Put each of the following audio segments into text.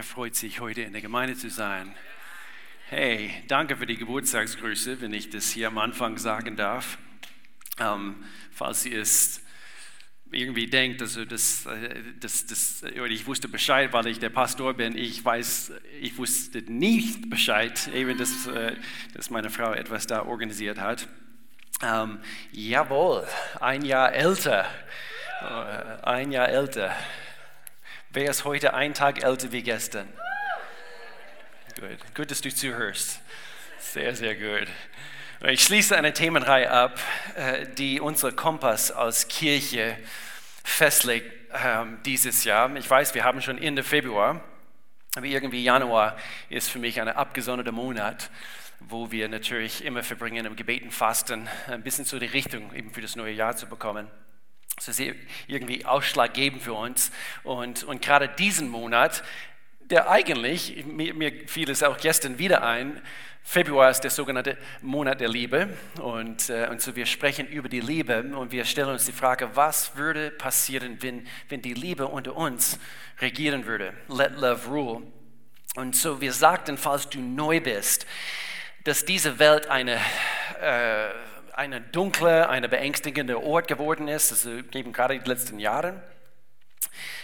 Wer freut sich, heute in der Gemeinde zu sein? Hey, danke für die Geburtstagsgrüße, wenn ich das hier am Anfang sagen darf. Ähm, falls ihr es irgendwie denkt, also das, das, das, ich wusste Bescheid, weil ich der Pastor bin. Ich weiß, ich wusste nicht Bescheid, eben dass, äh, dass meine Frau etwas da organisiert hat. Ähm, jawohl, ein Jahr älter, äh, ein Jahr älter. Wer ist heute ein Tag älter wie gestern? Gut, gut, dass du zuhörst. Sehr, sehr gut. Ich schließe eine Themenreihe ab, äh, die unser Kompass als Kirche festlegt ähm, dieses Jahr. Ich weiß, wir haben schon Ende Februar, aber irgendwie Januar ist für mich ein abgesonderter Monat, wo wir natürlich immer verbringen im Gebeten, Fasten, ein bisschen so die Richtung eben für das neue Jahr zu bekommen. Das ist irgendwie ausschlaggebend für uns. Und, und gerade diesen Monat, der eigentlich, mir, mir fiel es auch gestern wieder ein, Februar ist der sogenannte Monat der Liebe und, äh, und so wir sprechen über die Liebe und wir stellen uns die Frage, was würde passieren, wenn, wenn die Liebe unter uns regieren würde? Let love rule. Und so wir sagten, falls du neu bist, dass diese Welt eine äh, eine dunkle, eine beängstigende Ort geworden ist, also eben gerade die letzten Jahre.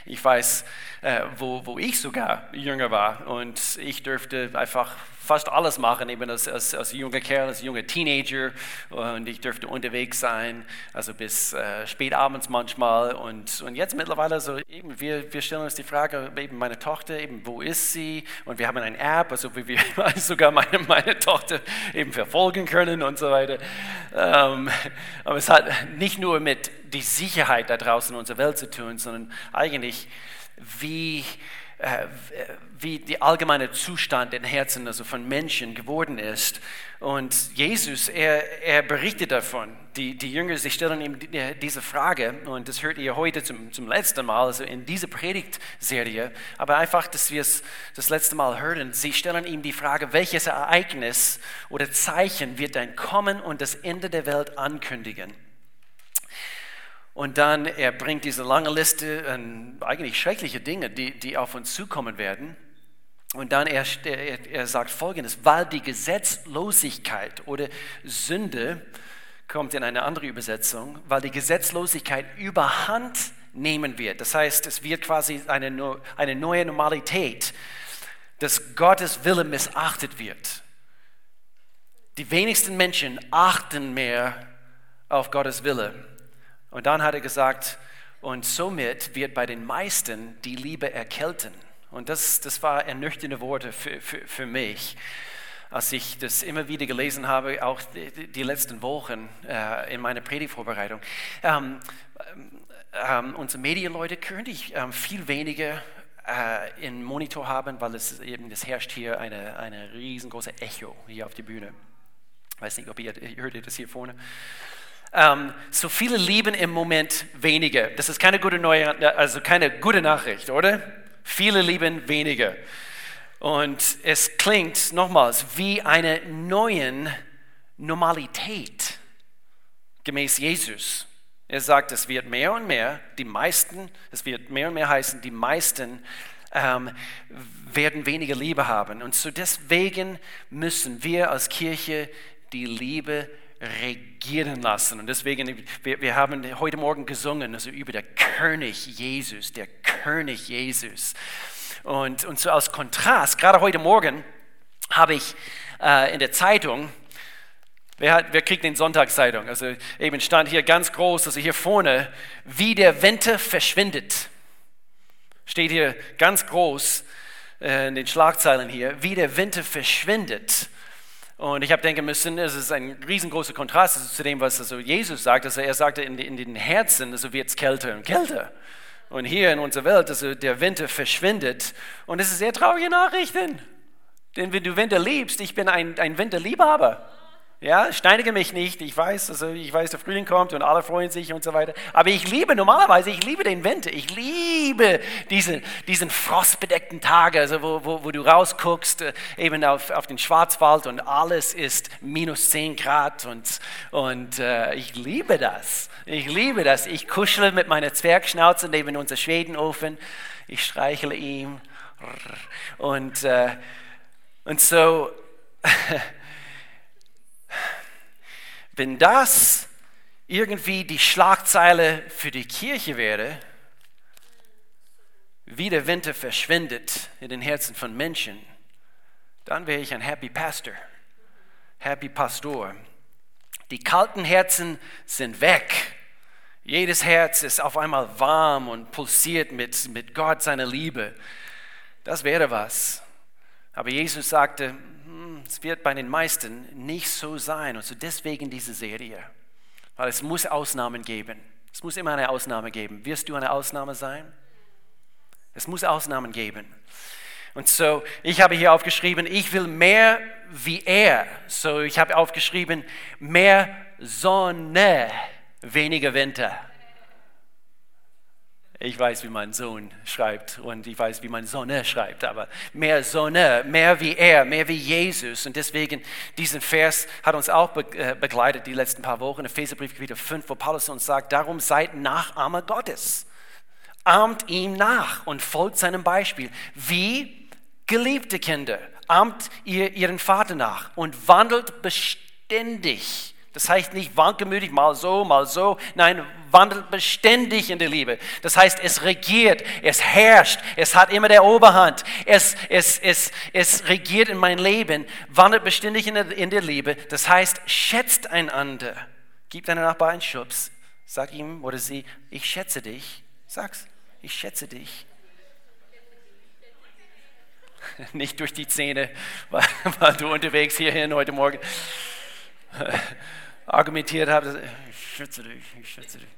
Ich weiß, äh, wo, wo ich sogar jünger war und ich dürfte einfach fast alles machen, eben als, als, als junger Kerl, als junger Teenager und ich dürfte unterwegs sein, also bis äh, spät abends manchmal und, und jetzt mittlerweile so eben, wir, wir stellen uns die Frage, eben meine Tochter, eben wo ist sie und wir haben eine App, also wie wir sogar meine, meine Tochter eben verfolgen können und so weiter. Ähm, aber es hat nicht nur mit die Sicherheit da draußen in unserer Welt zu tun, sondern eigentlich wie äh, wie der allgemeine Zustand in Herzen also von Menschen geworden ist. Und Jesus, er, er berichtet davon. Die, die Jünger, sie stellen ihm diese Frage und das hört ihr heute zum, zum letzten Mal, also in dieser Predigtserie. Aber einfach, dass wir es das letzte Mal hören, sie stellen ihm die Frage, welches Ereignis oder Zeichen wird dein Kommen und das Ende der Welt ankündigen? Und dann, er bringt diese lange Liste an eigentlich schreckliche Dinge, die, die auf uns zukommen werden. Und dann er, er, er sagt folgendes, weil die Gesetzlosigkeit oder Sünde, kommt in eine andere Übersetzung, weil die Gesetzlosigkeit überhand nehmen wird. Das heißt, es wird quasi eine, eine neue Normalität, dass Gottes Wille missachtet wird. Die wenigsten Menschen achten mehr auf Gottes Wille. Und dann hat er gesagt, und somit wird bei den meisten die Liebe erkälten. Und das, das war ernüchternde Worte für, für, für mich, als ich das immer wieder gelesen habe, auch die, die letzten Wochen äh, in meiner Predigtvorbereitung. Ähm, ähm, unsere Medienleute könnte ich ähm, viel weniger äh, in Monitor haben, weil es eben, es herrscht hier eine, eine riesengroße Echo hier auf der Bühne. Ich weiß nicht, ob ihr, ihr hört ihr das hier vorne. Ähm, so viele lieben im Moment weniger. Das ist keine gute, neue, also keine gute Nachricht, oder? Viele lieben weniger. Und es klingt nochmals wie eine neue Normalität gemäß Jesus. Er sagt, es wird mehr und mehr, die meisten, es wird mehr und mehr heißen, die meisten ähm, werden weniger Liebe haben. Und so deswegen müssen wir als Kirche die Liebe regieren lassen. Und deswegen, wir, wir haben heute Morgen gesungen also über der König Jesus, der König Jesus. Und, und so als Kontrast, gerade heute Morgen habe ich äh, in der Zeitung, wer, hat, wer kriegt den Sonntagszeitung? Also eben stand hier ganz groß, also hier vorne, wie der Winter verschwindet. Steht hier ganz groß äh, in den Schlagzeilen hier, wie der Winter verschwindet. Und ich habe denken müssen, es ist ein riesengroßer Kontrast zu dem, was also Jesus sagt. Also er sagte, in, in den Herzen also wird es kälter und kälter. Und hier in unserer Welt, also der Winter verschwindet. Und es ist sehr traurige Nachrichten. Denn wenn du Winter liebst, ich bin ein, ein Winterliebhaber. Ja, steinige mich nicht. Ich weiß, also ich weiß, der Frühling kommt und alle freuen sich und so weiter. Aber ich liebe normalerweise, ich liebe den Winter. Ich liebe diese, diesen frostbedeckten Tage, also wo, wo, wo du rausguckst, äh, eben auf, auf den Schwarzwald und alles ist minus 10 Grad und, und äh, ich liebe das. Ich liebe das. Ich kuschele mit meiner Zwergschnauze neben unser Schwedenofen. Ich streichle ihm Und, äh, und so, wenn das irgendwie die Schlagzeile für die Kirche wäre, wie der Winter verschwindet in den Herzen von Menschen, dann wäre ich ein Happy Pastor, Happy Pastor. Die kalten Herzen sind weg. Jedes Herz ist auf einmal warm und pulsiert mit, mit Gott, seiner Liebe. Das wäre was. Aber Jesus sagte, es wird bei den meisten nicht so sein. Und so deswegen diese Serie. Weil es muss Ausnahmen geben. Es muss immer eine Ausnahme geben. Wirst du eine Ausnahme sein? Es muss Ausnahmen geben. Und so, ich habe hier aufgeschrieben, ich will mehr wie er. So, ich habe aufgeschrieben, mehr Sonne, weniger Winter. Ich weiß, wie mein Sohn schreibt und ich weiß, wie meine Sonne schreibt, aber mehr Sonne, mehr wie er, mehr wie Jesus. Und deswegen, diesen Vers hat uns auch äh, begleitet die letzten paar Wochen, Epheserbrief Kapitel 5, wo Paulus uns sagt, darum seid Nachahmer Gottes. Ahmt ihm nach und folgt seinem Beispiel. Wie geliebte Kinder, ahmt ihr ihren Vater nach und wandelt beständig das heißt nicht wankelmütig, mal so, mal so. Nein, wandelt beständig in der Liebe. Das heißt, es regiert, es herrscht, es hat immer der Oberhand. Es, es, es, es regiert in mein Leben, wandelt beständig in der, in der Liebe. Das heißt, schätzt einander. Gib deinem Nachbar einen Schubs. Sag ihm oder sie, ich schätze dich. Sag's, ich schätze dich. Nicht durch die Zähne, weil, weil du unterwegs hierhin heute Morgen argumentiert habe, ich schätze dich, ich schätze dich.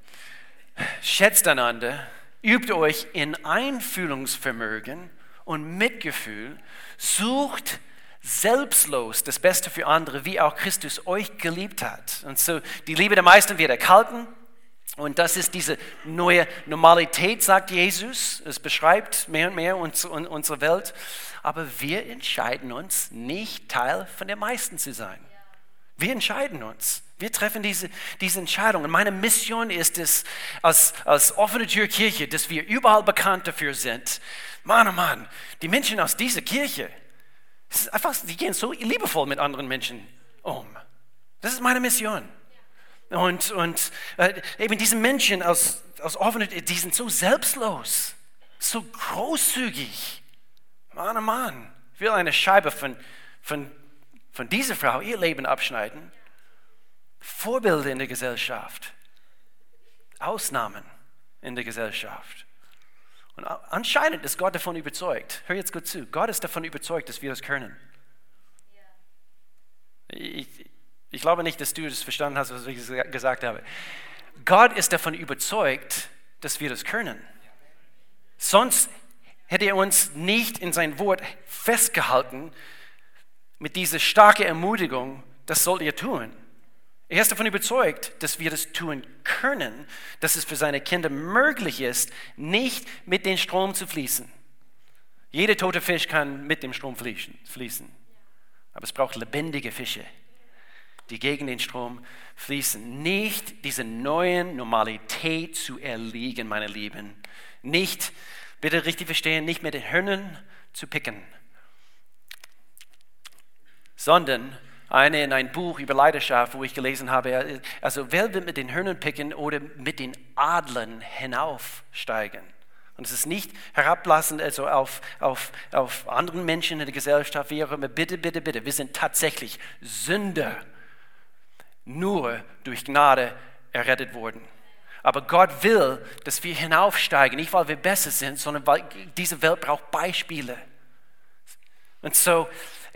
Schätzt einander, übt euch in Einfühlungsvermögen und Mitgefühl, sucht selbstlos das Beste für andere, wie auch Christus euch geliebt hat. Und so, die Liebe der meisten wird erkalten. Und das ist diese neue Normalität, sagt Jesus. Es beschreibt mehr und mehr unsere Welt. Aber wir entscheiden uns, nicht Teil von der meisten zu sein. Wir entscheiden uns. Wir treffen diese, diese Entscheidung. Und meine Mission ist es, als, als offene Türkirche, dass wir überall bekannt dafür sind. Mann, oh Mann, die Menschen aus dieser Kirche, einfach, die gehen so liebevoll mit anderen Menschen um. Das ist meine Mission. Und, und äh, eben diese Menschen aus, aus offener, die sind so selbstlos, so großzügig. Mann, oh Mann, ich will eine Scheibe von, von von dieser Frau ihr Leben abschneiden. Vorbilder in der Gesellschaft. Ausnahmen in der Gesellschaft. Und anscheinend ist Gott davon überzeugt. Hör jetzt gut zu. Gott ist davon überzeugt, dass wir das können. Ich, ich glaube nicht, dass du das verstanden hast, was ich gesagt habe. Gott ist davon überzeugt, dass wir das können. Sonst hätte er uns nicht in sein Wort festgehalten, mit dieser starken Ermutigung, das sollt ihr tun. Er ist davon überzeugt, dass wir das tun können, dass es für seine Kinder möglich ist, nicht mit dem Strom zu fließen. Jeder tote Fisch kann mit dem Strom fließen. Aber es braucht lebendige Fische, die gegen den Strom fließen. Nicht diese neuen Normalität zu erliegen, meine Lieben. Nicht, bitte richtig verstehen, nicht mit den Hörnern zu picken sondern eine in ein Buch über Leidenschaft, wo ich gelesen habe, also wer will mit den Hörnern picken oder mit den Adlern hinaufsteigen? Und es ist nicht herablassend also auf, auf, auf anderen Menschen in der Gesellschaft, wie auch immer. Bitte, bitte, bitte, wir sind tatsächlich Sünder, nur durch Gnade errettet worden. Aber Gott will, dass wir hinaufsteigen, nicht weil wir besser sind, sondern weil diese Welt braucht Beispiele. Und so,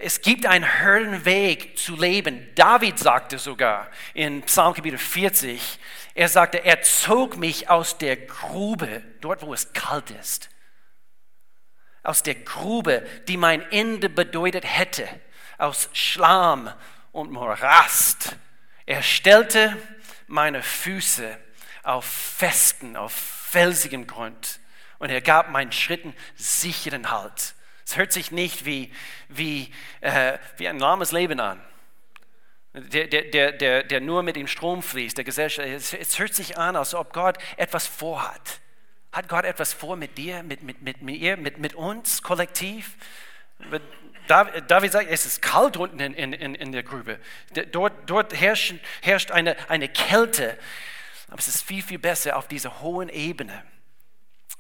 es gibt einen Höhenweg zu leben. David sagte sogar in Psalm Kapitel 40, er sagte, er zog mich aus der Grube, dort wo es kalt ist, aus der Grube, die mein Ende bedeutet hätte, aus Schlamm und Morast. Er stellte meine Füße auf festen, auf felsigem Grund und er gab meinen Schritten sicheren Halt. Es hört sich nicht wie, wie, äh, wie ein lahmes Leben an, der, der, der, der nur mit dem Strom fließt, der Gesellschaft. Es, es hört sich an, als ob Gott etwas vorhat. Hat Gott etwas vor mit dir, mit, mit, mit mir, mit, mit uns, kollektiv? David sagt, es ist kalt unten in, in, in der Grube. Dort, dort herrscht, herrscht eine, eine Kälte. Aber es ist viel, viel besser auf dieser hohen Ebene.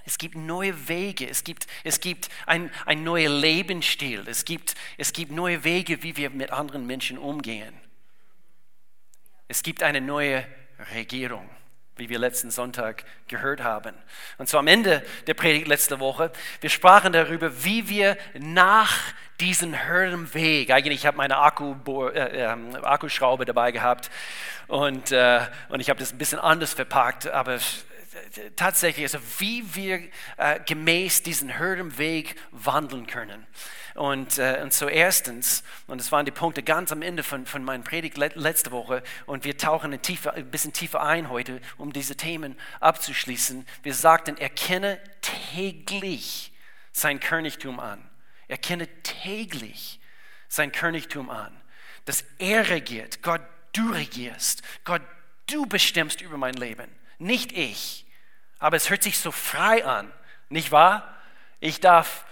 Es gibt neue Wege, es gibt, es gibt ein, ein neuer Lebensstil, es gibt, es gibt neue Wege, wie wir mit anderen Menschen umgehen. Es gibt eine neue Regierung, wie wir letzten Sonntag gehört haben. Und so am Ende der Predigt letzte Woche, wir sprachen darüber, wie wir nach diesem Weg, eigentlich ich habe meine Akku, äh, äh, Akkuschraube dabei gehabt und, äh, und ich habe das ein bisschen anders verpackt, aber tatsächlich, also wie wir äh, gemäß diesen Weg wandeln können. Und, äh, und so erstens, und das waren die Punkte ganz am Ende von, von meiner Predigt letzte Woche, und wir tauchen ein, tiefer, ein bisschen tiefer ein heute, um diese Themen abzuschließen. Wir sagten, erkenne täglich sein Königtum an. Erkenne täglich sein Königtum an. Dass er regiert. Gott, du regierst. Gott, du bestimmst über mein Leben. Nicht ich. Aber es hört sich so frei an. Nicht wahr? Ich darf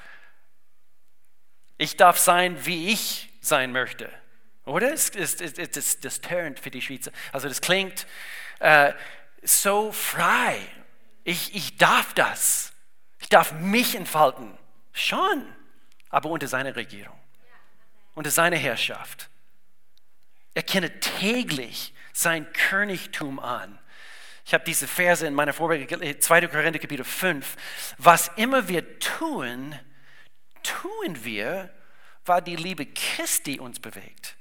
ich darf sein, wie ich sein möchte. Oder? Es ist, das turnt für die Schweizer. Also das klingt äh, so frei. Ich, ich darf das. Ich darf mich entfalten. Schon. Aber unter seiner Regierung. Unter seiner Herrschaft. Erkenne täglich sein Königtum an. Ich habe diese Verse in meiner Vorbereitung, 2. Korinther Kapitel 5. Was immer wir tun, tun wir, weil die Liebe Christi uns bewegt.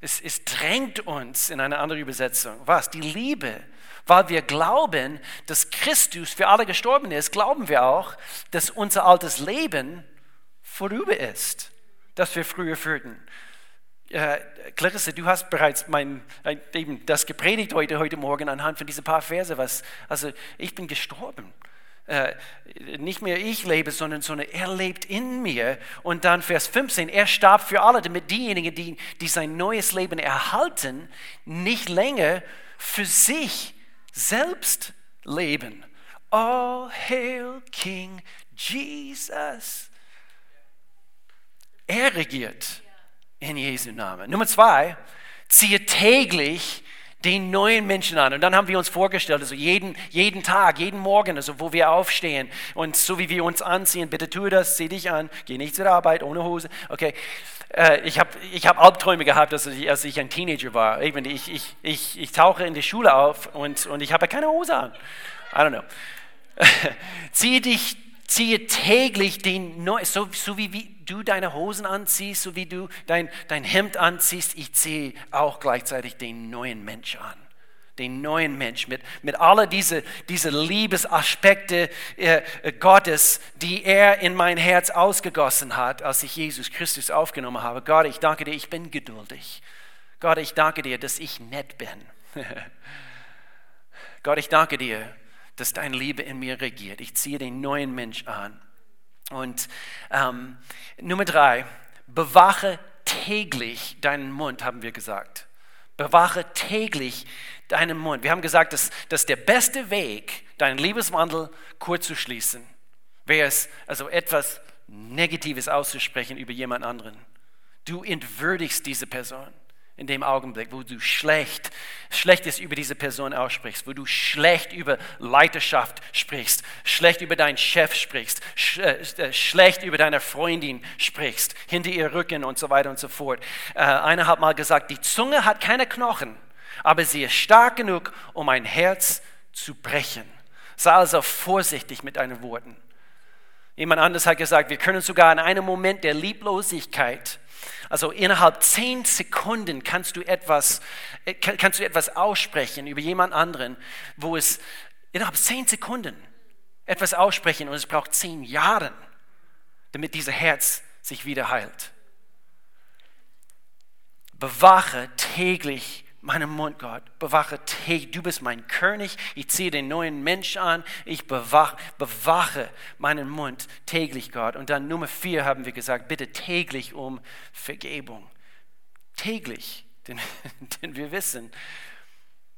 Es, es drängt uns in eine andere Übersetzung. Was? Die Liebe. Weil wir glauben, dass Christus für alle gestorben ist, glauben wir auch, dass unser altes Leben vorüber ist, das wir früher führten. Äh, Clarisse, du hast bereits mein, äh, eben das gepredigt heute, heute Morgen anhand von diesen paar Verse. Was, also ich bin gestorben äh, nicht mehr ich lebe, sondern, sondern er lebt in mir. Und dann Vers 15, er starb für alle, damit diejenigen, die, die sein neues Leben erhalten, nicht länger für sich selbst leben. All hail King Jesus. Er regiert in Jesu Namen. Nummer zwei, ziehe täglich den neuen Menschen an. Und dann haben wir uns vorgestellt, also jeden, jeden Tag, jeden Morgen, also wo wir aufstehen und so wie wir uns anziehen, bitte tu das, zieh dich an, geh nicht zur Arbeit ohne Hose. Okay, äh, ich habe ich hab Albträume gehabt, als ich, als ich ein Teenager war. Ich, ich, ich, ich tauche in die Schule auf und, und ich habe keine Hose an. I don't know. Zieh dich ziehe täglich den neuen, so, so wie, wie, du deine Hosen anziehst, so wie du dein, dein Hemd anziehst, ich ziehe auch gleichzeitig den neuen Mensch an. Den neuen Mensch mit, mit all diese, diese Liebesaspekte äh, Gottes, die er in mein Herz ausgegossen hat, als ich Jesus Christus aufgenommen habe. Gott, ich danke dir, ich bin geduldig. Gott, ich danke dir, dass ich nett bin. Gott, ich danke dir, dass deine Liebe in mir regiert. Ich ziehe den neuen Mensch an. Und ähm, Nummer drei, bewache täglich deinen Mund, haben wir gesagt. Bewache täglich deinen Mund. Wir haben gesagt, dass, dass der beste Weg, deinen Liebeswandel kurz zu schließen, wäre es, also etwas Negatives auszusprechen über jemand anderen. Du entwürdigst diese Person in dem Augenblick, wo du schlecht, Schlechtes über diese Person aussprichst, wo du schlecht über Leiterschaft sprichst, schlecht über deinen Chef sprichst, sch, äh, äh, schlecht über deine Freundin sprichst, hinter ihr Rücken und so weiter und so fort. Äh, einer hat mal gesagt, die Zunge hat keine Knochen, aber sie ist stark genug, um ein Herz zu brechen. Sei also vorsichtig mit deinen Worten. Jemand anderes hat gesagt, wir können sogar in einem Moment der Lieblosigkeit also innerhalb zehn Sekunden kannst du etwas, äh, kannst du etwas aussprechen über jemand anderen, wo es innerhalb zehn Sekunden etwas aussprechen und es braucht zehn Jahre, damit dieses Herz sich wieder heilt. Bewache täglich meinen Mund, Gott. Bewache täglich. Du bist mein König. Ich ziehe den neuen Mensch an. Ich bewache, bewache meinen Mund täglich, Gott. Und dann Nummer vier haben wir gesagt, bitte täglich um Vergebung. Täglich. Denn, denn wir wissen,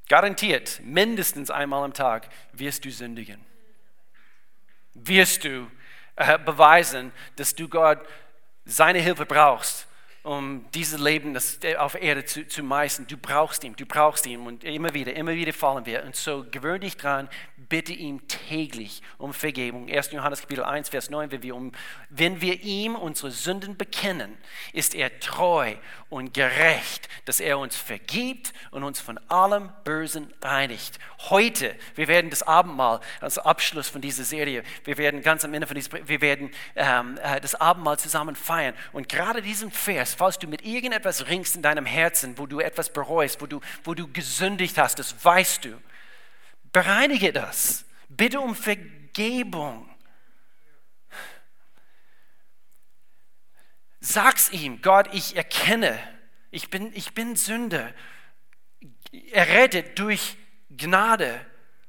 garantiert, mindestens einmal am Tag wirst du sündigen. wirst du äh, beweisen, dass du Gott seine Hilfe brauchst, um dieses Leben das, auf Erde zu, zu meistern. Du brauchst ihn, du brauchst ihn. Und immer wieder, immer wieder fallen wir. Und so gewöhn dich dran, bitte ihm täglich um Vergebung. 1. Johannes Kapitel 1, Vers 9, wenn wir, um, wenn wir ihm unsere Sünden bekennen, ist er treu und gerecht, dass er uns vergibt und uns von allem Bösen reinigt. Heute, wir werden das Abendmahl, als Abschluss von dieser Serie, wir werden ganz am Ende von diesem, wir werden ähm, äh, das Abendmahl zusammen feiern. Und gerade diesen Vers, falls du mit irgendetwas ringst in deinem Herzen, wo du etwas bereust, wo du, wo du gesündigt hast, das weißt du Bereinige das. Bitte um Vergebung. Sag's ihm, Gott, ich erkenne, ich bin, ich bin Sünder. Errettet durch Gnade.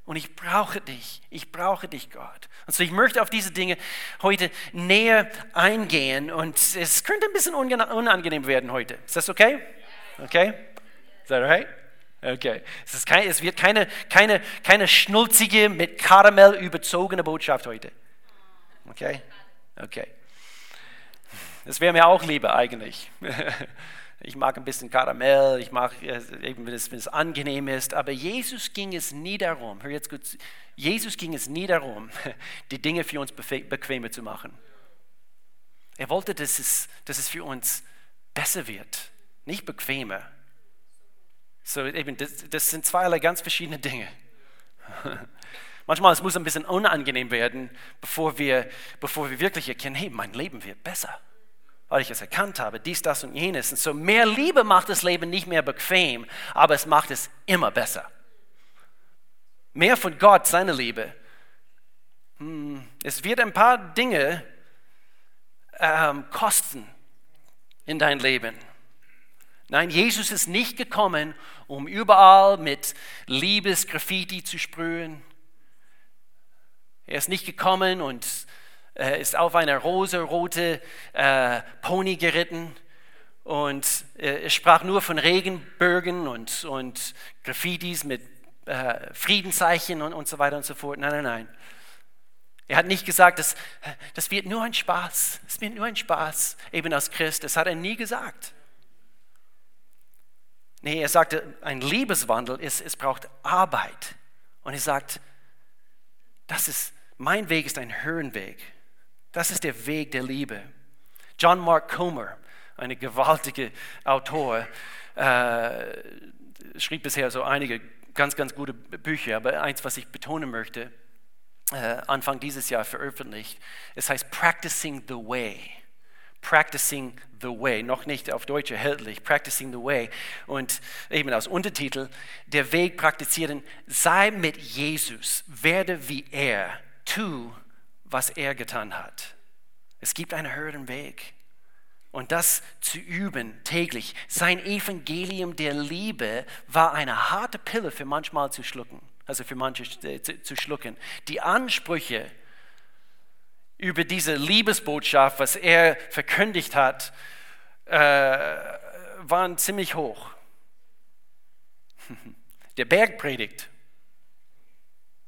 Und ich brauche dich. Ich brauche dich, Gott. Und so, ich möchte auf diese Dinge heute näher eingehen. Und es könnte ein bisschen unangenehm werden heute. Ist das okay? Okay? Is that right? Okay. Es, ist kein, es wird keine, keine, keine schnulzige, mit Karamell überzogene Botschaft heute. Okay? Okay. Das wäre mir auch lieber eigentlich. Ich mag ein bisschen Karamell, ich mag eben, wenn es, wenn es angenehm ist, aber Jesus ging es nie darum, hör jetzt gut, Jesus ging es nie darum, die Dinge für uns bequemer zu machen. Er wollte, dass es, dass es für uns besser wird, nicht bequemer. So, eben, das, das sind zweierlei ganz verschiedene Dinge. Manchmal es muss ein bisschen unangenehm werden, bevor wir, bevor wir wirklich erkennen, hey, mein Leben wird besser, weil ich es erkannt habe, dies, das und jenes. Und so mehr Liebe macht das Leben nicht mehr bequem, aber es macht es immer besser. Mehr von Gott, seine Liebe. Hm, es wird ein paar Dinge ähm, kosten in dein Leben. Nein, Jesus ist nicht gekommen, um überall mit Liebesgraffiti zu sprühen. Er ist nicht gekommen und äh, ist auf einer rosarote äh, Pony geritten und äh, er sprach nur von Regenbögen und, und Graffitis mit äh, Friedenszeichen und, und so weiter und so fort. Nein, nein, nein. Er hat nicht gesagt, das, das wird nur ein Spaß. Es wird nur ein Spaß, eben als Christ. Das hat er nie gesagt. Nee, er sagte, ein Liebeswandel ist, es braucht Arbeit. Und er sagt, das ist, mein Weg ist ein Höhenweg. Das ist der Weg der Liebe. John Mark Comer, ein gewaltiger Autor, äh, schrieb bisher so einige ganz, ganz gute Bücher, aber eins, was ich betonen möchte, äh, Anfang dieses Jahr veröffentlicht, es heißt Practicing the Way. Practicing the Way, noch nicht auf Deutsch erhältlich, Practicing the Way. Und eben als Untertitel, der Weg praktizieren, sei mit Jesus, werde wie er, tu, was er getan hat. Es gibt einen höheren Weg. Und das zu üben täglich. Sein Evangelium der Liebe war eine harte Pille für manchmal zu schlucken, also für manche äh, zu, schlucken. Die Ansprüche, über diese Liebesbotschaft, was er verkündigt hat, äh, waren ziemlich hoch. Der Bergpredigt,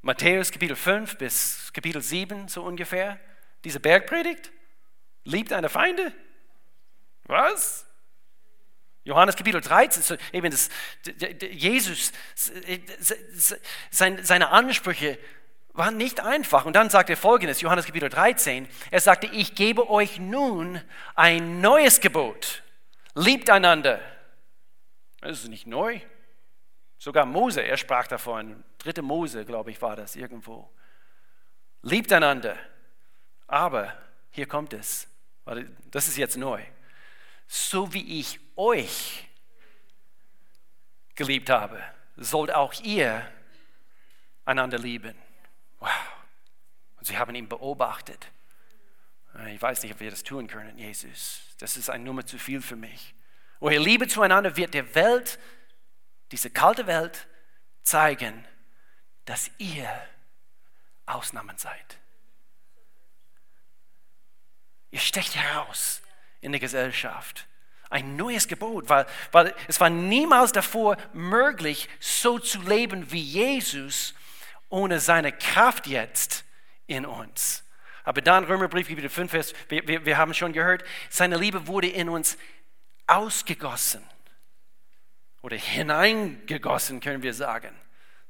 Matthäus Kapitel 5 bis Kapitel 7 so ungefähr, diese Bergpredigt, liebt deine Feinde? Was? Johannes Kapitel 13, so eben das, Jesus, seine Ansprüche war nicht einfach. Und dann sagt er folgendes, Johannes Kapitel 13, er sagte, ich gebe euch nun ein neues Gebot. Liebt einander. Das ist nicht neu. Sogar Mose, er sprach davon. Dritte Mose, glaube ich, war das irgendwo. Liebt einander. Aber, hier kommt es, das ist jetzt neu. So wie ich euch geliebt habe, sollt auch ihr einander lieben. Wow. Und sie haben ihn beobachtet. Ich weiß nicht, ob wir das tun können, Jesus. Das ist eine Nummer zu viel für mich. Eure Liebe zueinander wird der Welt, diese kalte Welt, zeigen, dass ihr Ausnahmen seid. Ihr stecht heraus in der Gesellschaft. Ein neues Gebot, weil, weil es war niemals davor möglich, so zu leben wie Jesus ohne seine Kraft jetzt in uns. Aber dann Römerbrief, Kapitel 5, Vers, wir, wir, wir haben schon gehört, seine Liebe wurde in uns ausgegossen oder hineingegossen, können wir sagen.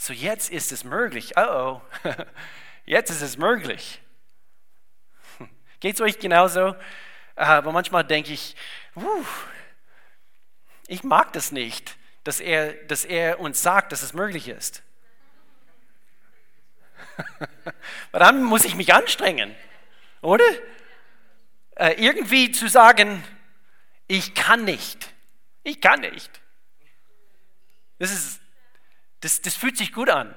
So jetzt ist es möglich. Oh oh, jetzt ist es möglich. Geht es euch genauso? Aber manchmal denke ich, ich mag das nicht, dass er, dass er uns sagt, dass es möglich ist. Aber dann muss ich mich anstrengen, oder? Äh, irgendwie zu sagen, ich kann nicht. Ich kann nicht. Das, ist, das, das fühlt sich gut an.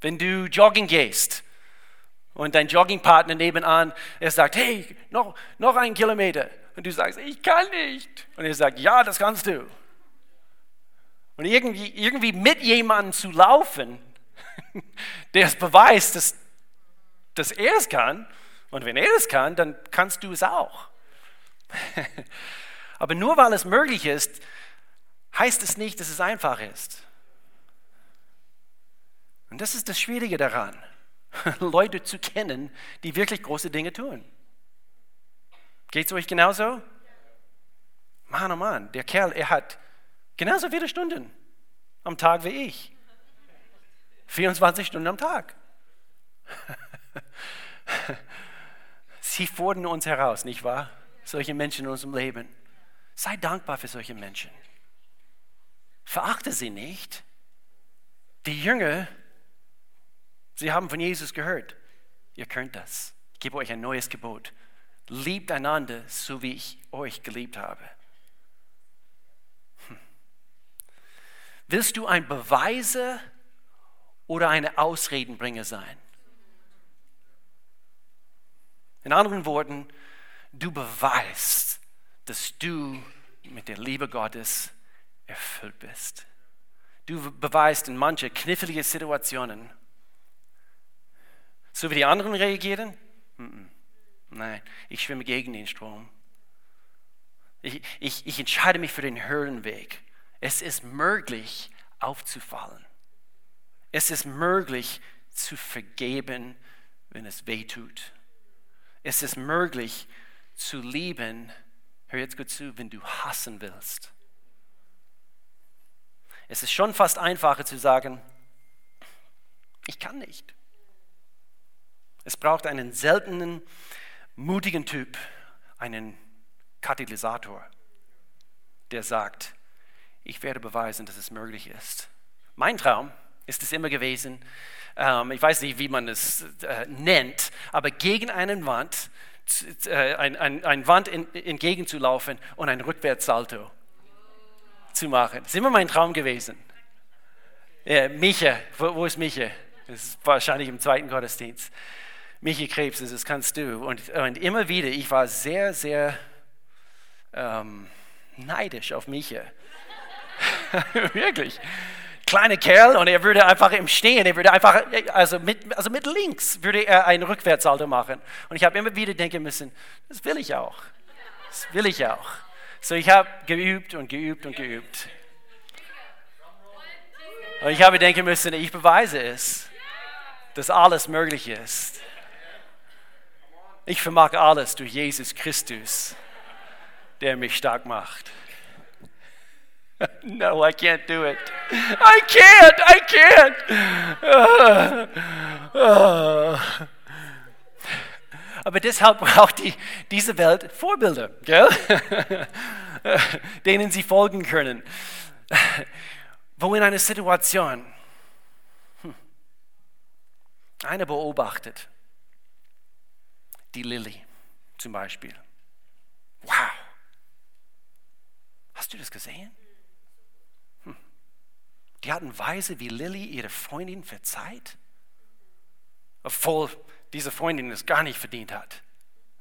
Wenn du jogging gehst und dein Joggingpartner nebenan, er sagt, hey, noch, noch ein Kilometer. Und du sagst, ich kann nicht. Und er sagt, ja, das kannst du. Und irgendwie, irgendwie mit jemandem zu laufen, der es beweist, dass, dass er es kann. Und wenn er es kann, dann kannst du es auch. Aber nur weil es möglich ist, heißt es nicht, dass es einfach ist. Und das ist das Schwierige daran, Leute zu kennen, die wirklich große Dinge tun. Geht es euch genauso? Mann, oh Mann, der Kerl, er hat genauso viele Stunden am Tag wie ich. 24 Stunden am Tag. Sie fordern uns heraus, nicht wahr? Solche Menschen in unserem Leben. Sei dankbar für solche Menschen. Verachte sie nicht. Die Jünger, sie haben von Jesus gehört. Ihr könnt das. Ich gebe euch ein neues Gebot. Liebt einander, so wie ich euch geliebt habe. Hm. Willst du ein Beweiser oder eine Ausredenbringer sein? In anderen Worten, du beweist, dass du mit der Liebe Gottes erfüllt bist. Du beweist in manche knifflige Situationen, so wie die anderen reagieren, nein, ich schwimme gegen den Strom. Ich, ich, ich entscheide mich für den Höhenweg. Es ist möglich, aufzufallen. Es ist möglich, zu vergeben, wenn es weh tut. Es ist möglich, zu lieben, hör jetzt gut zu, wenn du hassen willst. Es ist schon fast einfacher zu sagen, ich kann nicht. Es braucht einen seltenen, mutigen Typ, einen Katalysator, der sagt, ich werde beweisen, dass es möglich ist. Mein Traum ist es immer gewesen, ähm, ich weiß nicht, wie man es äh, nennt, aber gegen einen Wand, äh, ein, ein, ein Wand in, entgegenzulaufen und ein Rückwärtssalto zu machen. Das ist immer mein Traum gewesen. Ja, Micha, wo, wo ist Micha? Das ist wahrscheinlich im zweiten Gottesdienst. Micha Krebs, das kannst du. Und, und immer wieder, ich war sehr, sehr ähm, neidisch auf Micha. Wirklich. Kleiner Kerl und er würde einfach im Stehen, er würde einfach, also mit, also mit links würde er einen Rückwärtssalto machen. Und ich habe immer wieder denken müssen, das will ich auch. Das will ich auch. So, ich habe geübt und geübt und geübt. Und ich habe denken müssen, ich beweise es, dass alles möglich ist. Ich vermag alles durch Jesus Christus, der mich stark macht. No, I can't do it. I can't, I can't. Aber deshalb braucht die, diese Welt Vorbilder, gell? denen sie folgen können. Wo in einer Situation hm, einer beobachtet, die Lilly zum Beispiel. Wow! Hast du das gesehen? Hm. Die Art und Weise, wie Lilly ihre Freundin verzeiht, obwohl diese Freundin es gar nicht verdient hat.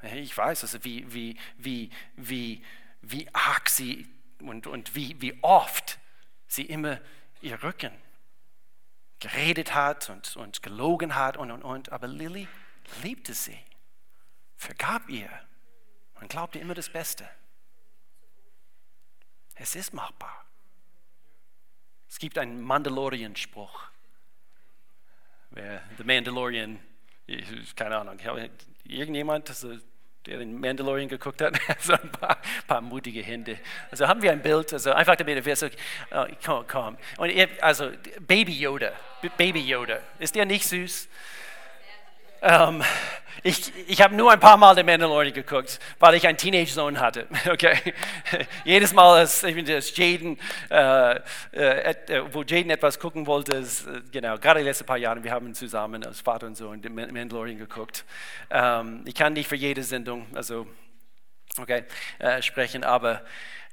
Ich weiß, also wie, wie, wie, wie, wie arg sie und, und wie, wie oft sie immer ihr Rücken geredet hat und, und gelogen hat und, und, und. Aber Lilly liebte sie, vergab ihr und glaubte immer das Beste. Es ist machbar. Es gibt einen Mandalorian-Spruch. Wer The Mandalorian Ich, keine Ahnung, irgendjemand, also, der den Mandalorian geguckt hat, so ein paar, paar, mutige Hände. Also haben wir ein Bild, also einfach damit wir so, oh, komm, komm. Und also Baby Yoda, Baby Yoda, ist der nicht süß? Ähm, ich, ich habe nur ein paar Mal The Mandalorian geguckt, weil ich einen Teenage-Sohn hatte. Okay? Jedes Mal, als, ich als Jaden, äh, äh, äh, wo Jaden etwas gucken wollte, ist, äh, genau, gerade die letzten paar Jahre, wir haben zusammen als Vater und Sohn The Mandalorian geguckt. Ähm, ich kann nicht für jede Sendung also, okay, äh, sprechen, aber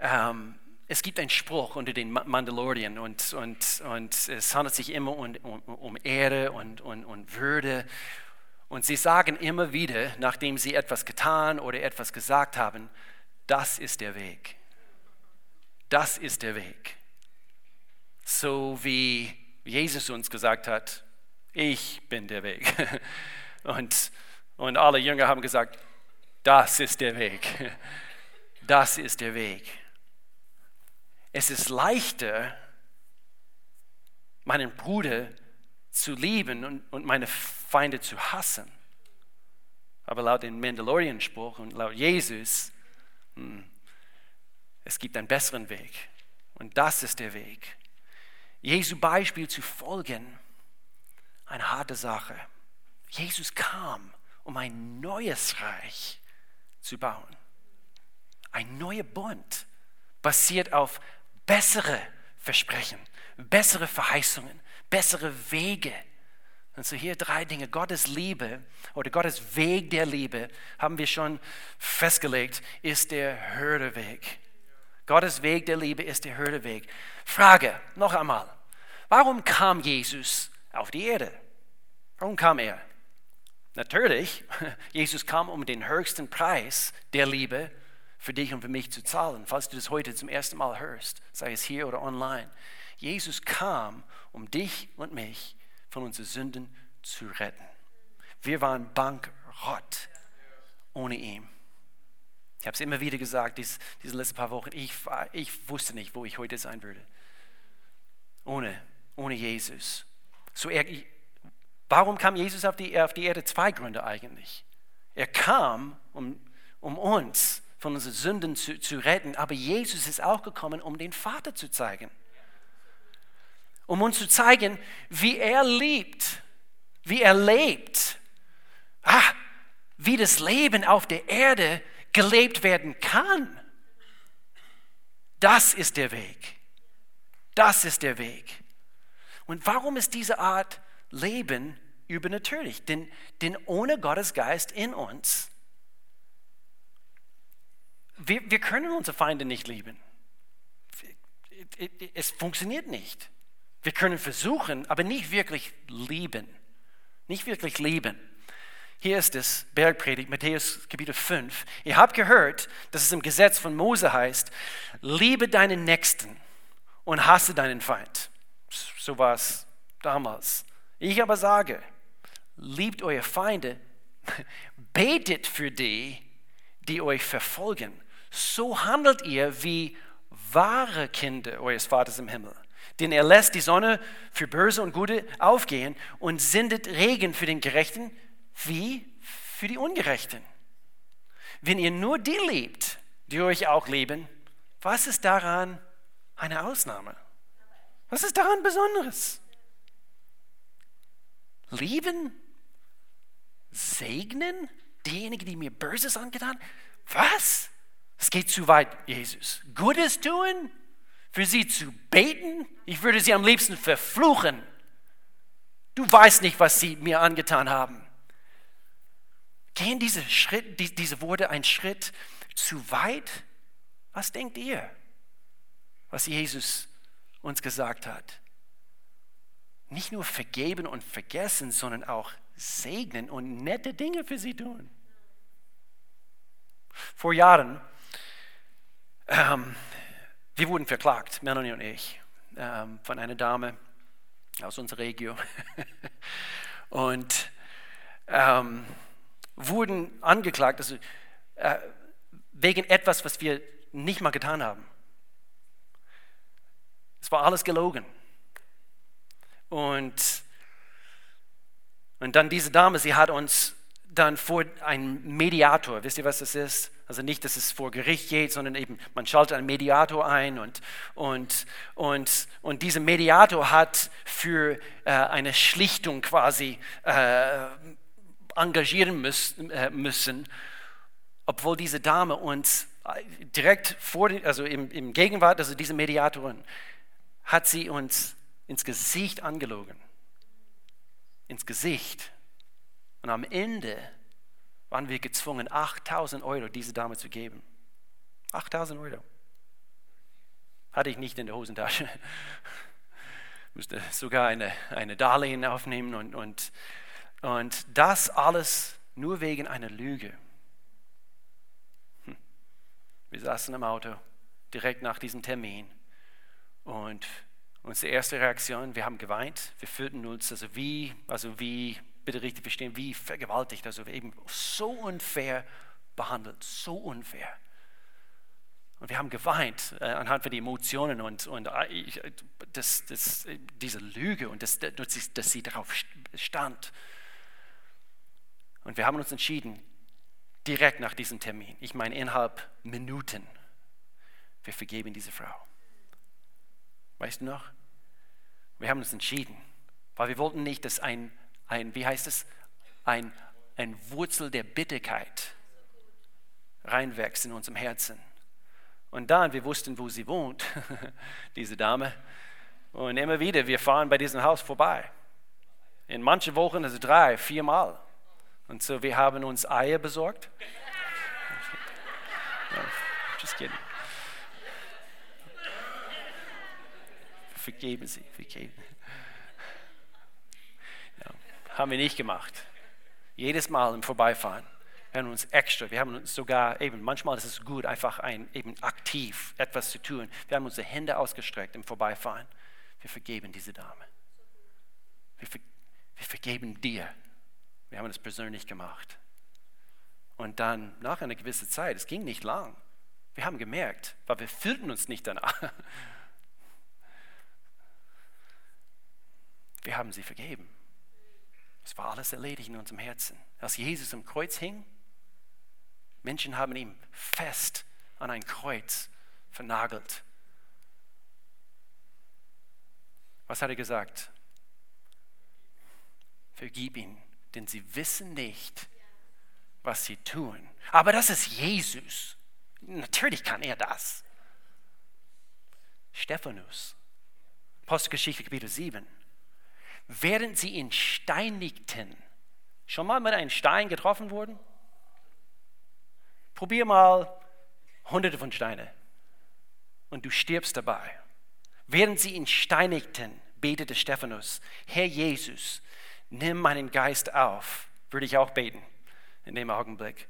ähm, es gibt einen Spruch unter den Mandalorian und, und, und es handelt sich immer um, um, um Ehre und, und, und Würde und sie sagen immer wieder, nachdem sie etwas getan oder etwas gesagt haben, das ist der Weg. Das ist der Weg. So wie Jesus uns gesagt hat, ich bin der Weg. Und, und alle Jünger haben gesagt, das ist der Weg. Das ist der Weg. Es ist leichter, meinen Bruder zu lieben und, und meine Feinde zu hassen. Aber laut dem Mandalorian-Spruch und laut Jesus, hm, es gibt einen besseren Weg. Und das ist der Weg. Jesu Beispiel zu folgen, eine harte Sache. Jesus kam, um ein neues Reich zu bauen. Ein neuer Bund basiert auf bessere Versprechen, bessere Verheißungen, bessere Wege. Und so hier drei Dinge. Gottes Liebe oder Gottes Weg der Liebe, haben wir schon festgelegt, ist der Hördeweg. Gottes Weg der Liebe ist der Hördeweg. Frage noch einmal. Warum kam Jesus auf die Erde? Warum kam er? Natürlich, Jesus kam, um den höchsten Preis der Liebe für dich und für mich zu zahlen. Falls du das heute zum ersten Mal hörst, sei es hier oder online. Jesus kam, um dich und mich von unseren Sünden zu retten. Wir waren bankrott ohne ihn. Ich habe es immer wieder gesagt, dies, diese letzten paar Wochen, ich, ich wusste nicht, wo ich heute sein würde. Ohne, ohne Jesus. So er, warum kam Jesus auf die, auf die Erde? Zwei Gründe eigentlich. Er kam, um, um uns von unseren Sünden zu, zu retten, aber Jesus ist auch gekommen, um den Vater zu zeigen um uns zu zeigen, wie er liebt, wie er lebt, ah, wie das Leben auf der Erde gelebt werden kann. Das ist der Weg. Das ist der Weg. Und warum ist diese Art Leben übernatürlich? Denn, denn ohne Gottes Geist in uns, wir, wir können unsere Feinde nicht lieben. Es funktioniert nicht. Wir können versuchen, aber nicht wirklich lieben. Nicht wirklich lieben. Hier ist es, Bergpredigt, Matthäus Kapitel 5. Ihr habt gehört, dass es im Gesetz von Mose heißt, liebe deinen Nächsten und hasse deinen Feind. So war es damals. Ich aber sage, liebt eure Feinde, betet für die, die euch verfolgen. So handelt ihr wie wahre Kinder eures Vaters im Himmel. Denn er lässt die Sonne für Böse und Gute aufgehen und sendet Regen für den Gerechten wie für die Ungerechten. Wenn ihr nur die liebt, die euch auch lieben, was ist daran eine Ausnahme? Was ist daran Besonderes? Lieben? Segnen? Diejenigen, die mir Böses angetan? Was? Es geht zu weit, Jesus. Gutes tun? Für sie zu beten? Ich würde sie am liebsten verfluchen. Du weißt nicht, was sie mir angetan haben. Gehen diese, Schritt, diese Worte einen Schritt zu weit? Was denkt ihr, was Jesus uns gesagt hat? Nicht nur vergeben und vergessen, sondern auch segnen und nette Dinge für sie tun. Vor Jahren ähm, wir wurden verklagt, Melanie und ich, ähm, von einer Dame aus unserer Region. und ähm, wurden angeklagt also, äh, wegen etwas, was wir nicht mal getan haben. Es war alles gelogen. Und, Und dann diese Dame, sie hat uns dann vor einen Mediator, wisst ihr, was das ist? Also nicht, dass es vor Gericht geht, sondern eben, man schaltet einen Mediator ein und, und, und, und dieser Mediator hat für äh, eine Schlichtung quasi äh, engagieren müssen, äh, müssen, obwohl diese Dame uns äh, direkt vor, also im, im Gegenwart, also diese Mediatorin, hat sie uns ins Gesicht angelogen. Ins Gesicht. Und am Ende waren wir gezwungen, 8000 Euro diese Dame zu geben. 8000 Euro. Hatte ich nicht in der Hosentasche. Musste sogar eine, eine Darlehen aufnehmen und, und, und das alles nur wegen einer Lüge. Hm. Wir saßen im Auto direkt nach diesem Termin und unsere erste Reaktion, wir haben geweint, wir fühlten uns also wie, also wie bitte richtig verstehen, wie vergewaltigt, also eben so unfair behandelt, so unfair. Und wir haben geweint äh, anhand von den Emotionen und, und äh, das, das, diese Lüge und das, dass, dass sie darauf stand. Und wir haben uns entschieden, direkt nach diesem Termin, ich meine innerhalb Minuten, wir vergeben diese Frau. Weißt du noch? Wir haben uns entschieden, weil wir wollten nicht, dass ein ein, wie heißt es, ein, ein Wurzel der Bitterkeit reinwächst in unserem Herzen. Und dann, wir wussten, wo sie wohnt, diese Dame. Und immer wieder, wir fahren bei diesem Haus vorbei. In manchen Wochen, also drei, viermal. Und so, wir haben uns Eier besorgt. just kidding. Vergeben Sie, vergeben. Haben wir nicht gemacht. Jedes Mal im Vorbeifahren. Wir haben uns extra, wir haben uns sogar eben, manchmal ist es gut, einfach ein, eben aktiv etwas zu tun. Wir haben unsere Hände ausgestreckt im Vorbeifahren. Wir vergeben diese Dame. Wir, ver, wir vergeben dir. Wir haben es persönlich gemacht. Und dann, nach einer gewissen Zeit, es ging nicht lang, wir haben gemerkt, weil wir fühlten uns nicht danach. Wir haben sie vergeben. Es war alles erledigt in unserem Herzen. Als Jesus am Kreuz hing, Menschen haben ihn fest an ein Kreuz vernagelt. Was hat er gesagt? Vergib ihn, denn sie wissen nicht, was sie tun. Aber das ist Jesus. Natürlich kann er das. Stephanus, Apostelgeschichte Kapitel 7 während sie ihn steinigten. Schon mal mit einem Stein getroffen wurden? Probier mal hunderte von Steinen und du stirbst dabei. Während sie ihn steinigten, betete Stephanus, Herr Jesus, nimm meinen Geist auf. Würde ich auch beten in dem Augenblick.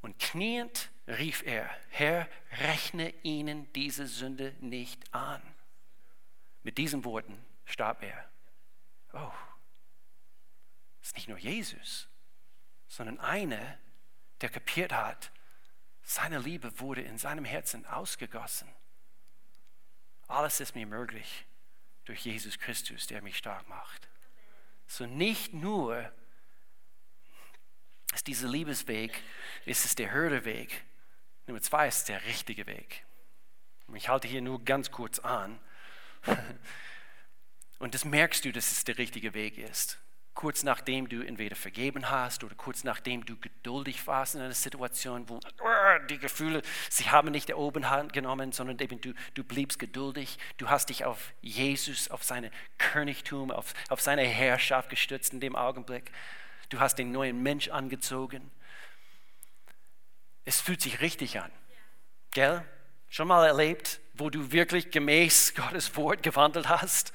Und kniend rief er, Herr, rechne ihnen diese Sünde nicht an. Mit diesen Worten starb er oh, es ist nicht nur Jesus, sondern einer, der kapiert hat, seine Liebe wurde in seinem Herzen ausgegossen. Alles ist mir möglich durch Jesus Christus, der mich stark macht. So nicht nur ist dieser Liebesweg, ist es der Hürdeweg. Nummer zwei ist der richtige Weg. Ich halte hier nur ganz kurz an. Und das merkst du, dass es der richtige Weg ist. Kurz nachdem du entweder vergeben hast oder kurz nachdem du geduldig warst in einer Situation, wo die Gefühle, sie haben nicht der Obenhand genommen, sondern eben du, du bliebst geduldig. Du hast dich auf Jesus, auf seine Königtum, auf, auf seine Herrschaft gestützt in dem Augenblick. Du hast den neuen Mensch angezogen. Es fühlt sich richtig an. Gell? Schon mal erlebt, wo du wirklich gemäß Gottes Wort gewandelt hast?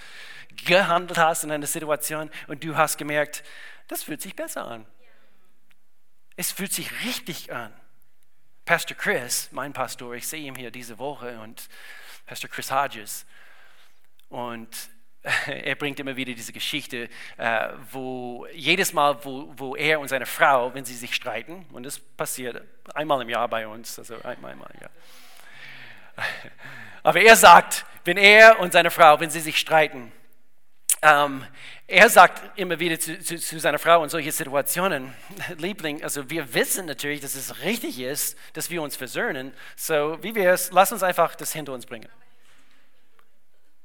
Gehandelt hast in einer Situation und du hast gemerkt, das fühlt sich besser an. Es fühlt sich richtig an. Pastor Chris, mein Pastor, ich sehe ihn hier diese Woche und Pastor Chris Hodges. Und er bringt immer wieder diese Geschichte, äh, wo jedes Mal, wo, wo er und seine Frau, wenn sie sich streiten, und das passiert einmal im Jahr bei uns, also einmal im Jahr. Aber er sagt, wenn er und seine Frau, wenn sie sich streiten, ähm, er sagt immer wieder zu, zu, zu, seiner Frau in solchen Situationen, Liebling, also wir wissen natürlich, dass es richtig ist, dass wir uns versöhnen. So, wie wäre es, lass uns einfach das hinter uns bringen.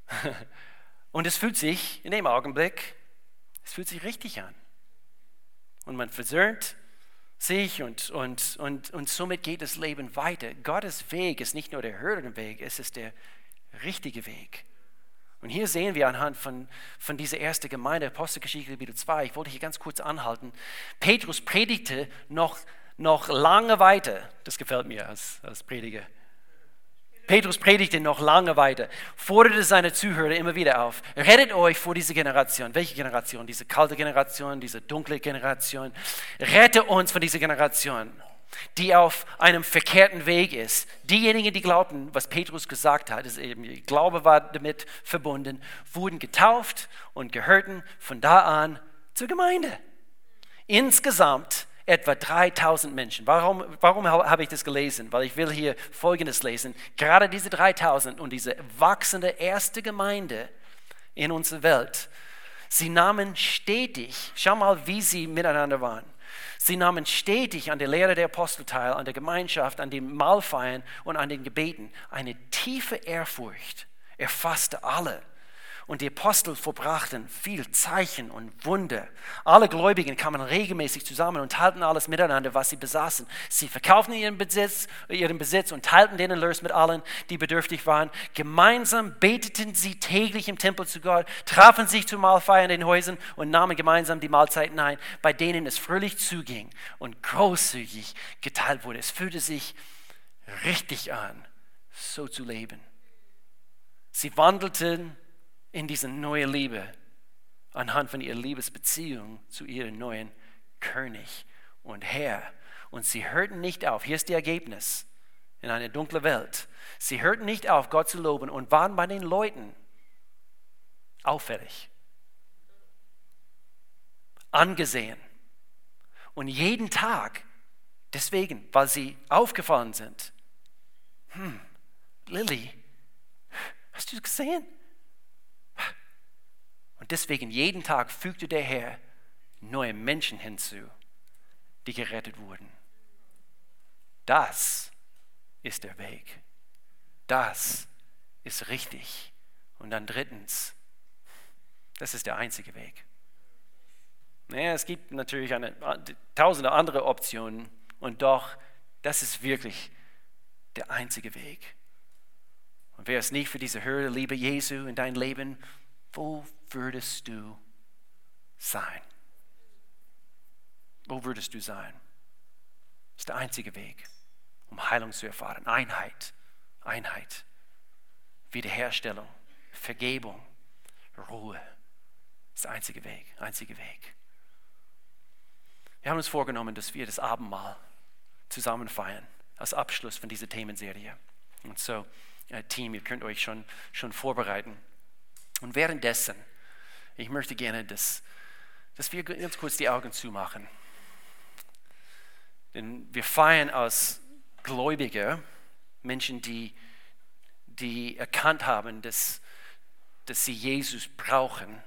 Und es fühlt sich in dem Augenblick, es fühlt sich richtig an. Und man versöhnt sich und, und, und, und somit geht das Leben weiter. Gottes Weg ist nicht nur der Hürdenweg, es ist der richtige Weg. Und hier sehen wir anhand von, von dieser ersten Gemeinde, Apostelgeschichte Kapitel 2, ich wollte hier ganz kurz anhalten, Petrus predigte noch, noch lange weiter. Das gefällt mir als, als Prediger. Petrus predigte noch lange weiter, forderte seine Zuhörer immer wieder auf, rettet euch vor dieser Generation. Welche Generation? Diese kalte Generation, diese dunkle Generation. Rette uns von dieser Generation die auf einem verkehrten Weg ist. Diejenigen, die glaubten, was Petrus gesagt hat, ist eben, Glaube war damit verbunden, wurden getauft und gehörten von da an zur Gemeinde. Insgesamt etwa 3000 Menschen. Warum, warum habe ich das gelesen? Weil ich will hier Folgendes lesen. Gerade diese 3000 und diese wachsende erste Gemeinde in unserer Welt, sie nahmen stetig, schau mal, wie sie miteinander waren Sie nahmen stetig an der Lehre der Apostel teil, an der Gemeinschaft, an den Mahlfeiern und an den Gebeten. Eine tiefe Ehrfurcht erfasste alle. Und die Apostel verbrachten viel Zeichen und Wunder. Alle Gläubigen kamen regelmäßig zusammen und teilten alles miteinander, was sie besaßen. Sie verkauften ihren Besitz, ihren Besitz und teilten den Erlös mit allen, die bedürftig waren. Gemeinsam beteten sie täglich im Tempel zu Gott, trafen sich zu Mahlfeiern in den Häusern und nahmen gemeinsam die Mahlzeiten ein, bei denen es fröhlich zuging und großzügig geteilt wurde. Es fühlte sich richtig an, so zu leben. Sie wandelten in diese neue Liebe anhand von ihrer Liebesbeziehung zu ihrem neuen König und Herr. Und sie hörten nicht auf. Hier ist das Ergebnis in einer dunklen Welt. Sie hörten nicht auf, Gott zu loben und waren bei den Leuten auffällig, angesehen. Und jeden Tag, deswegen, weil sie aufgefallen sind, hm, Lilly, hast du es gesehen? Und deswegen jeden Tag fügte der Herr neue Menschen hinzu, die gerettet wurden. Das ist der Weg. Das ist richtig. Und dann drittens, das ist der einzige Weg. Naja, es gibt natürlich eine, tausende andere Optionen und doch, das ist wirklich der einzige Weg. Und wäre es nicht für diese höhere Liebe Jesu in dein Leben, wo würdest du sein? Wo würdest du sein? Das ist der einzige Weg, um Heilung zu erfahren. Einheit, Einheit, Wiederherstellung, Vergebung, Ruhe. Das ist der einzige Weg, einzige Weg. Wir haben uns vorgenommen, dass wir das Abendmahl zusammen feiern, als Abschluss von dieser Themenserie. Und so, äh, Team, ihr könnt euch schon, schon vorbereiten. Und währenddessen, ich möchte gerne, dass, dass wir ganz kurz die Augen zumachen. Denn wir feiern als Gläubige Menschen, die, die erkannt haben, dass, dass sie Jesus brauchen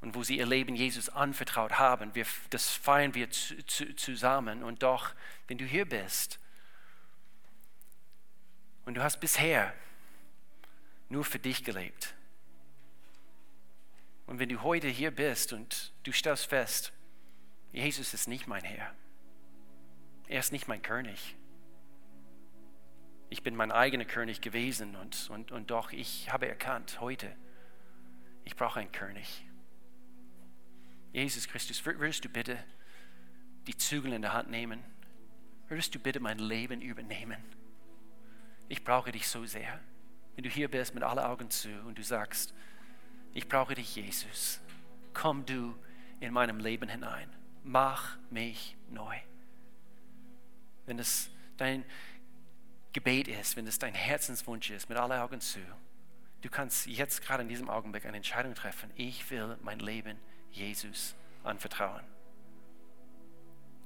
und wo sie ihr Leben Jesus anvertraut haben. Wir, das feiern wir zu, zu, zusammen. Und doch, wenn du hier bist und du hast bisher nur für dich gelebt. Und wenn du heute hier bist und du stellst fest, Jesus ist nicht mein Herr, er ist nicht mein König. Ich bin mein eigener König gewesen und, und, und doch ich habe erkannt heute, ich brauche einen König. Jesus Christus, würdest du bitte die Zügel in der Hand nehmen? Würdest du bitte mein Leben übernehmen? Ich brauche dich so sehr. Wenn du hier bist mit allen Augen zu und du sagst, ich brauche dich, Jesus, komm du in meinem Leben hinein. Mach mich neu. Wenn es dein Gebet ist, wenn es dein Herzenswunsch ist, mit allen Augen zu, du kannst jetzt gerade in diesem Augenblick eine Entscheidung treffen. Ich will mein Leben Jesus anvertrauen.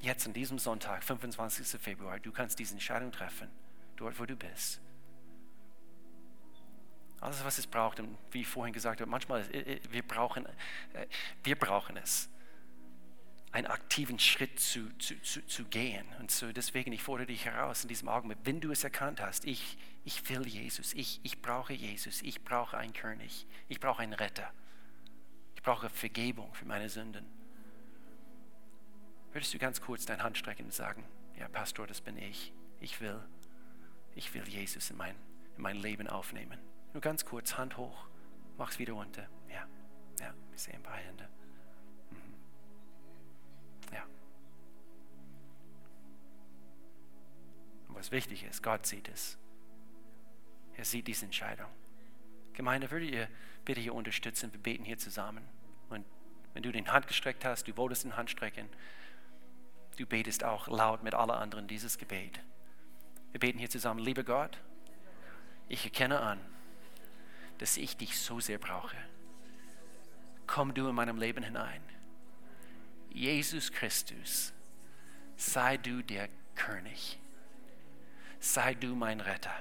Jetzt an diesem Sonntag, 25. Februar, du kannst diese Entscheidung treffen, dort wo du bist. Alles, was es braucht. Und wie ich vorhin gesagt habe, manchmal, äh, äh, wir brauchen, äh, wir brauchen es, einen aktiven Schritt zu, zu, zu, zu gehen. Und so deswegen, ich fordere dich heraus in diesem Augenblick, wenn du es erkannt hast, ich, ich will Jesus, ich, ich brauche Jesus, ich brauche einen König, ich brauche einen Retter, ich brauche Vergebung für meine Sünden. Würdest du ganz kurz deine Hand strecken und sagen, ja Pastor, das bin ich, ich will, ich will Jesus in mein, in mein Leben aufnehmen. Nur ganz kurz, Hand hoch, mach's wieder runter. Ja, ja, wir sehen ein paar Hände. Mhm. Ja. Und was wichtig ist, Gott sieht es. Er sieht diese Entscheidung. Gemeinde, würde ihr bitte hier unterstützen? Wir beten hier zusammen. Und wenn du den Hand gestreckt hast, du wolltest den Hand strecken, du betest auch laut mit allen anderen dieses Gebet. Wir beten hier zusammen, lieber Gott, ich erkenne an, dass ich dich so sehr brauche. Komm du in meinem Leben hinein. Jesus Christus, sei du der König. Sei du mein Retter.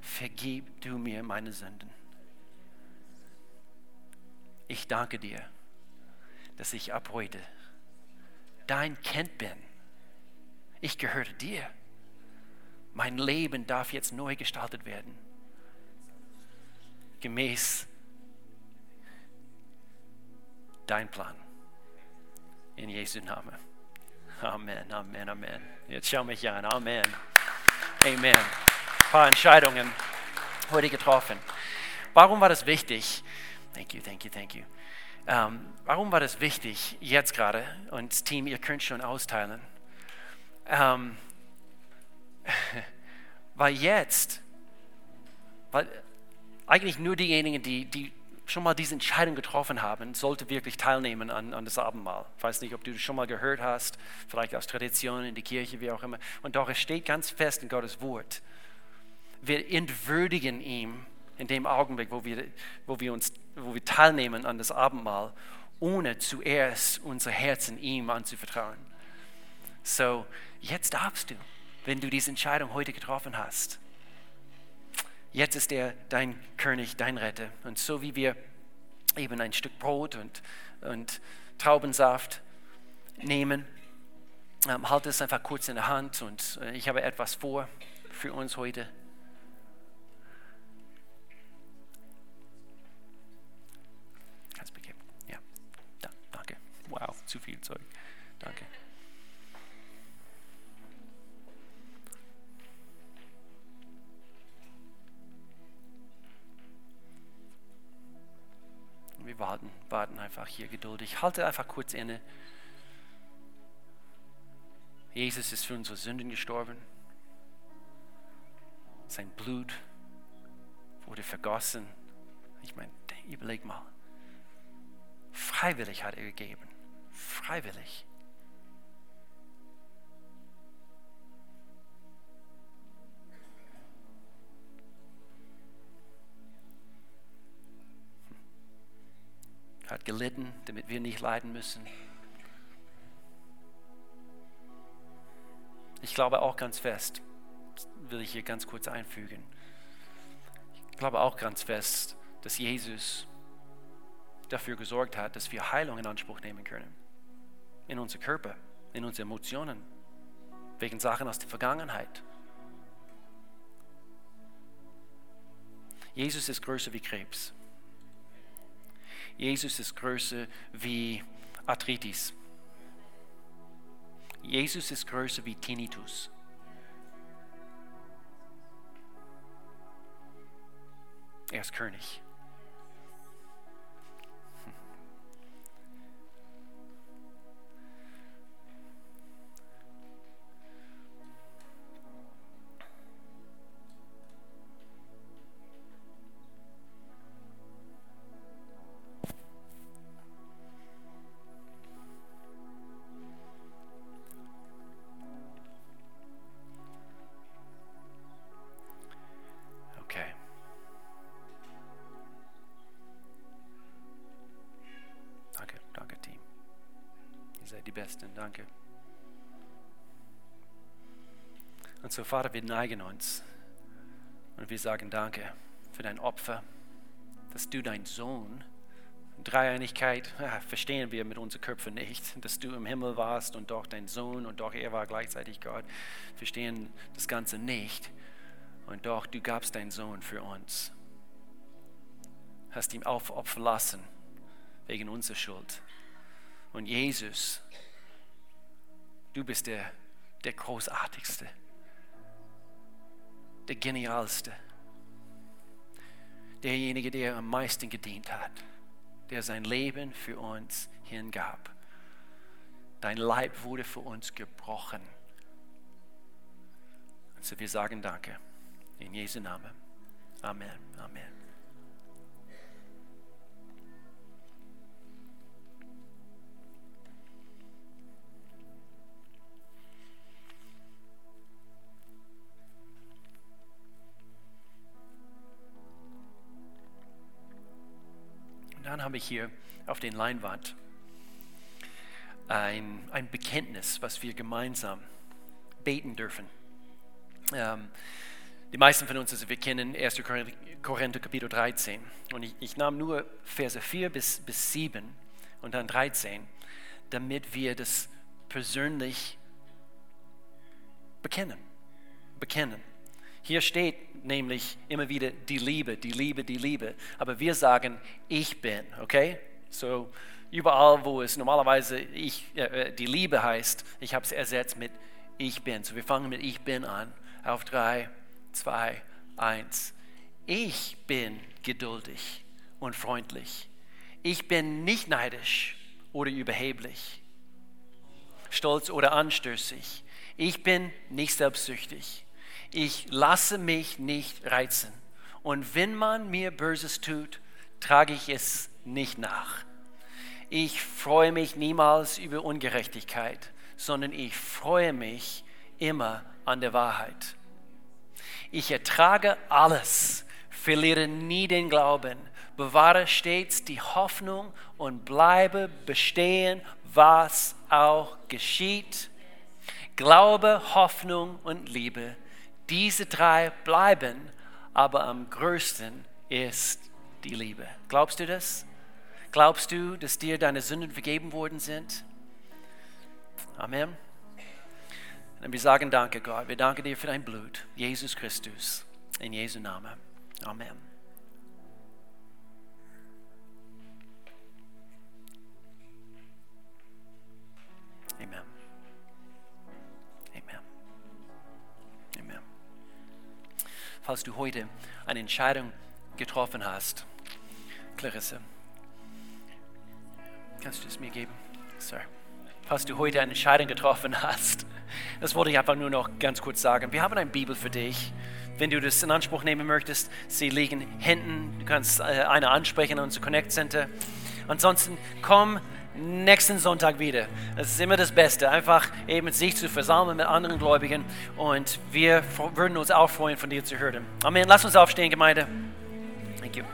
Vergib du mir meine Sünden. Ich danke dir, dass ich ab heute dein Kind bin. Ich gehöre dir. Mein Leben darf jetzt neu gestaltet werden gemäß dein Plan. In Jesu Namen. Amen, Amen, Amen. Jetzt schau mich an. Amen. Amen. Ein paar Entscheidungen heute getroffen. Warum war das wichtig? Thank you, thank you, thank you. Ähm, warum war das wichtig jetzt gerade? Und Team, ihr könnt schon austeilen. Ähm, weil jetzt, weil eigentlich nur diejenigen, die, die schon mal diese Entscheidung getroffen haben, sollten wirklich teilnehmen an, an das Abendmahl. Ich weiß nicht, ob du das schon mal gehört hast, vielleicht aus Tradition in der Kirche, wie auch immer. Und doch, es steht ganz fest in Gottes Wort. Wir entwürdigen ihm in dem Augenblick, wo wir, wo wir, uns, wo wir teilnehmen an das Abendmahl, ohne zuerst unser Herzen ihm anzuvertrauen. So, jetzt darfst du, wenn du diese Entscheidung heute getroffen hast, Jetzt ist er dein König, dein Retter. Und so wie wir eben ein Stück Brot und, und Traubensaft nehmen, ähm, halte es einfach kurz in der Hand und äh, ich habe etwas vor für uns heute. Kannst begeben. Ja, da, danke. Wow, zu viel Zeug. Warten, warten einfach hier geduldig. Halte einfach kurz inne. Jesus ist für unsere Sünden gestorben. Sein Blut wurde vergossen. Ich meine, überleg mal. Freiwillig hat er gegeben. Freiwillig. Hat gelitten, damit wir nicht leiden müssen. Ich glaube auch ganz fest, will ich hier ganz kurz einfügen, ich glaube auch ganz fest, dass Jesus dafür gesorgt hat, dass wir Heilung in Anspruch nehmen können. In unser Körper, in unsere Emotionen, wegen Sachen aus der Vergangenheit. Jesus ist größer wie Krebs. Jesus ist größer wie Arthritis. Jesus ist größer wie Tinnitus. Er ist König. So, Vater, wir neigen uns und wir sagen Danke für dein Opfer, dass du dein Sohn, Dreieinigkeit, ja, verstehen wir mit unseren Köpfen nicht, dass du im Himmel warst und doch dein Sohn und doch er war gleichzeitig Gott, verstehen das Ganze nicht. Und doch du gabst deinen Sohn für uns, hast ihn aufopfern lassen wegen unserer Schuld. Und Jesus, du bist der, der Großartigste, der Genialste, derjenige, der am meisten gedient hat, der sein Leben für uns hingab. Dein Leib wurde für uns gebrochen. Also wir sagen Danke. In Jesu Namen. Amen. Amen. Dann habe ich hier auf den Leinwand ein, ein Bekenntnis, was wir gemeinsam beten dürfen. Ähm, die meisten von uns, also wir kennen 1. Korinther Kapitel 13. Und ich, ich nahm nur Verse 4 bis, bis 7 und dann 13, damit wir das persönlich bekennen. Bekennen. Hier steht nämlich immer wieder die Liebe, die Liebe, die Liebe. Aber wir sagen, ich bin, okay? So überall, wo es normalerweise ich, äh, die Liebe heißt, ich habe es ersetzt mit ich bin. So wir fangen mit ich bin an. Auf drei, zwei, eins. Ich bin geduldig und freundlich. Ich bin nicht neidisch oder überheblich, stolz oder anstößig. Ich bin nicht selbstsüchtig ich lasse mich nicht reizen. Und wenn man mir Böses tut, trage ich es nicht nach. Ich freue mich niemals über Ungerechtigkeit, sondern ich freue mich immer an der Wahrheit. Ich ertrage alles, verliere nie den Glauben, bewahre stets die Hoffnung und bleibe bestehen, was auch geschieht. Glaube, Hoffnung und Liebe diese drei bleiben, aber am größten ist die Liebe. Glaubst du das? Glaubst du, dass dir deine Sünden vergeben worden sind? Amen. Und wir sagen Danke, Gott. Wir danken dir für dein Blut, Jesus Christus. In Jesu Namen. Amen. Amen. Falls du heute eine Entscheidung getroffen hast. Clarisse, kannst du es mir geben? Sir. Falls du heute eine Entscheidung getroffen hast, das wollte ich einfach nur noch ganz kurz sagen. Wir haben eine Bibel für dich. Wenn du das in Anspruch nehmen möchtest, sie liegen hinten. Du kannst äh, eine ansprechen in unser Connect Center. Ansonsten komm nächsten Sonntag wieder. Das ist immer das Beste, einfach eben sich zu versammeln mit anderen Gläubigen und wir würden uns auch freuen, von dir zu hören. Amen. Lass uns aufstehen, Gemeinde. Thank you.